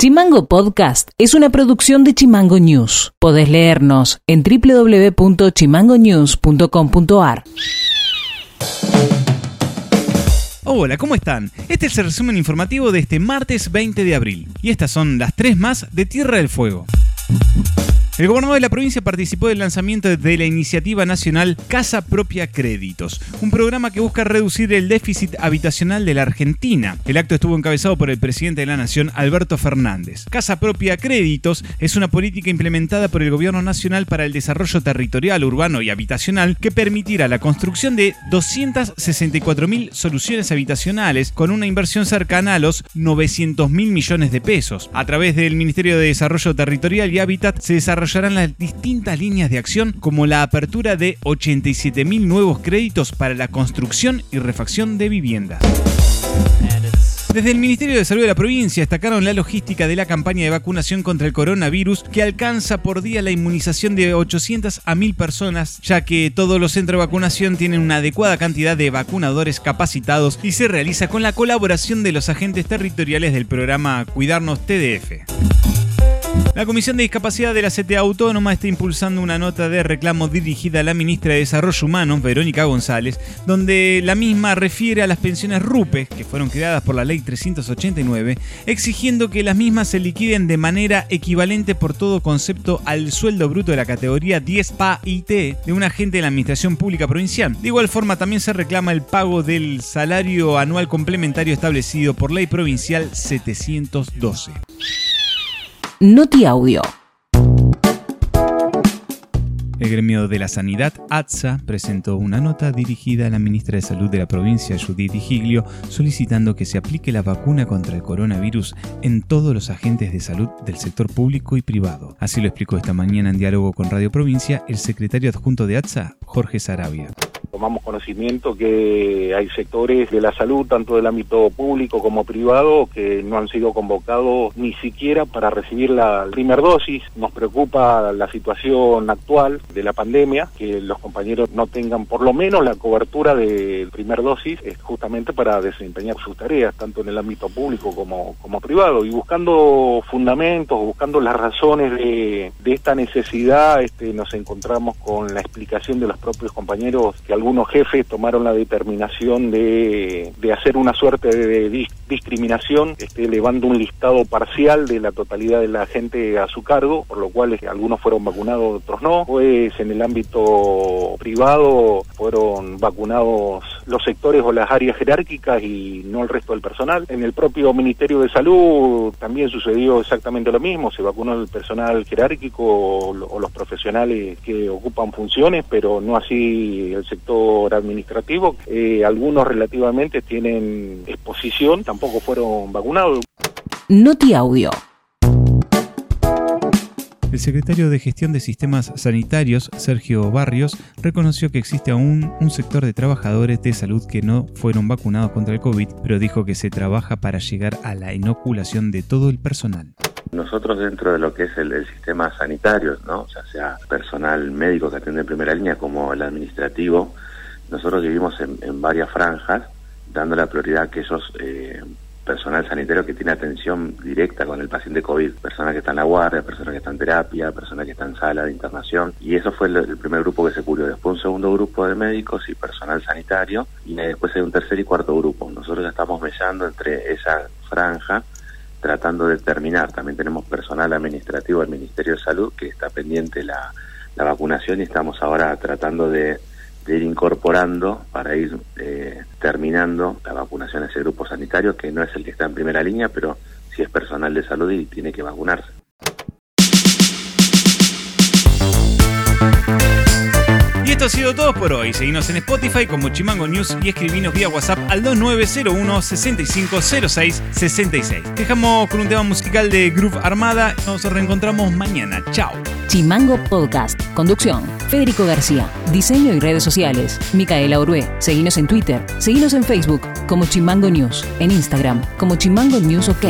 Chimango Podcast es una producción de Chimango News. Podés leernos en www.chimangonews.com.ar. Hola, ¿cómo están? Este es el resumen informativo de este martes 20 de abril. Y estas son las tres más de Tierra del Fuego. El gobernador de la provincia participó del lanzamiento de la iniciativa nacional Casa Propia Créditos, un programa que busca reducir el déficit habitacional de la Argentina. El acto estuvo encabezado por el presidente de la Nación, Alberto Fernández. Casa Propia Créditos es una política implementada por el gobierno nacional para el desarrollo territorial, urbano y habitacional que permitirá la construcción de 264.000 soluciones habitacionales con una inversión cercana a los 900 mil millones de pesos. A través del Ministerio de Desarrollo Territorial y Hábitat se las distintas líneas de acción como la apertura de 87.000 nuevos créditos para la construcción y refacción de viviendas. Desde el Ministerio de Salud de la provincia destacaron la logística de la campaña de vacunación contra el coronavirus que alcanza por día la inmunización de 800 a 1000 personas, ya que todos los centros de vacunación tienen una adecuada cantidad de vacunadores capacitados y se realiza con la colaboración de los agentes territoriales del programa Cuidarnos TDF. La Comisión de Discapacidad de la CTA Autónoma está impulsando una nota de reclamo dirigida a la ministra de Desarrollo Humano, Verónica González, donde la misma refiere a las pensiones RUPE, que fueron creadas por la Ley 389, exigiendo que las mismas se liquiden de manera equivalente por todo concepto al sueldo bruto de la categoría 10 PA-IT de un agente de la Administración Pública Provincial. De igual forma, también se reclama el pago del salario anual complementario establecido por Ley Provincial 712. Noti Audio. El gremio de la sanidad, ATSA, presentó una nota dirigida a la ministra de Salud de la provincia, Judith Giglio, solicitando que se aplique la vacuna contra el coronavirus en todos los agentes de salud del sector público y privado. Así lo explicó esta mañana en diálogo con Radio Provincia el secretario adjunto de ATSA, Jorge Sarabia tomamos conocimiento que hay sectores de la salud, tanto del ámbito público como privado, que no han sido convocados ni siquiera para recibir la primera dosis. Nos preocupa la situación actual de la pandemia, que los compañeros no tengan por lo menos la cobertura de primera dosis, justamente para desempeñar sus tareas, tanto en el ámbito público como, como privado. Y buscando fundamentos, buscando las razones de, de esta necesidad, este, nos encontramos con la explicación de los propios compañeros que algunos algunos jefes tomaron la determinación de, de hacer una suerte de, discriminación, este, elevando un listado parcial de la totalidad de la gente a su cargo, por lo cual algunos fueron vacunados, otros no. Pues en el ámbito privado fueron vacunados los sectores o las áreas jerárquicas y no el resto del personal. En el propio Ministerio de Salud también sucedió exactamente lo mismo, se vacunó el personal jerárquico o los profesionales que ocupan funciones, pero no así el sector administrativo. Eh, algunos relativamente tienen exposición, tampoco fueron vacunados. Noti Audio. El secretario de Gestión de Sistemas Sanitarios, Sergio Barrios, reconoció que existe aún un sector de trabajadores de salud que no fueron vacunados contra el COVID, pero dijo que se trabaja para llegar a la inoculación de todo el personal. Nosotros dentro de lo que es el, sistema sanitario, ¿no? ya sea personal médico que atiende en primera línea como el administrativo, nosotros vivimos en, varias franjas, dando la prioridad a aquellos eh, personal sanitario que tiene atención directa con el paciente COVID, personas que están en la guardia, personas que están en terapia, personas que están en sala de internación, y eso fue el, primer grupo que se cubrió. Después un segundo grupo de médicos y personal sanitario, y después hay un tercer y cuarto grupo. Nosotros ya estamos mellando entre esa franja, tratando de terminar. También tenemos personal administrativo del Ministerio de Salud que está pendiente la, la vacunación y estamos ahora tratando de de ir incorporando para ir eh, terminando la vacunación a ese grupo sanitario, que no es el que está en primera línea, pero sí es personal de salud y tiene que vacunarse. Sido todo por hoy. Seguimos en Spotify como Chimango News y escribinos vía WhatsApp al 2901 6506 66. Dejamos con un tema musical de Groove Armada. Nos reencontramos mañana. Chao. Chimango Podcast. Conducción. Federico García. Diseño y redes sociales. Micaela Orué. Seguinos en Twitter. Seguinos en Facebook como Chimango News. En Instagram como Chimango News OK.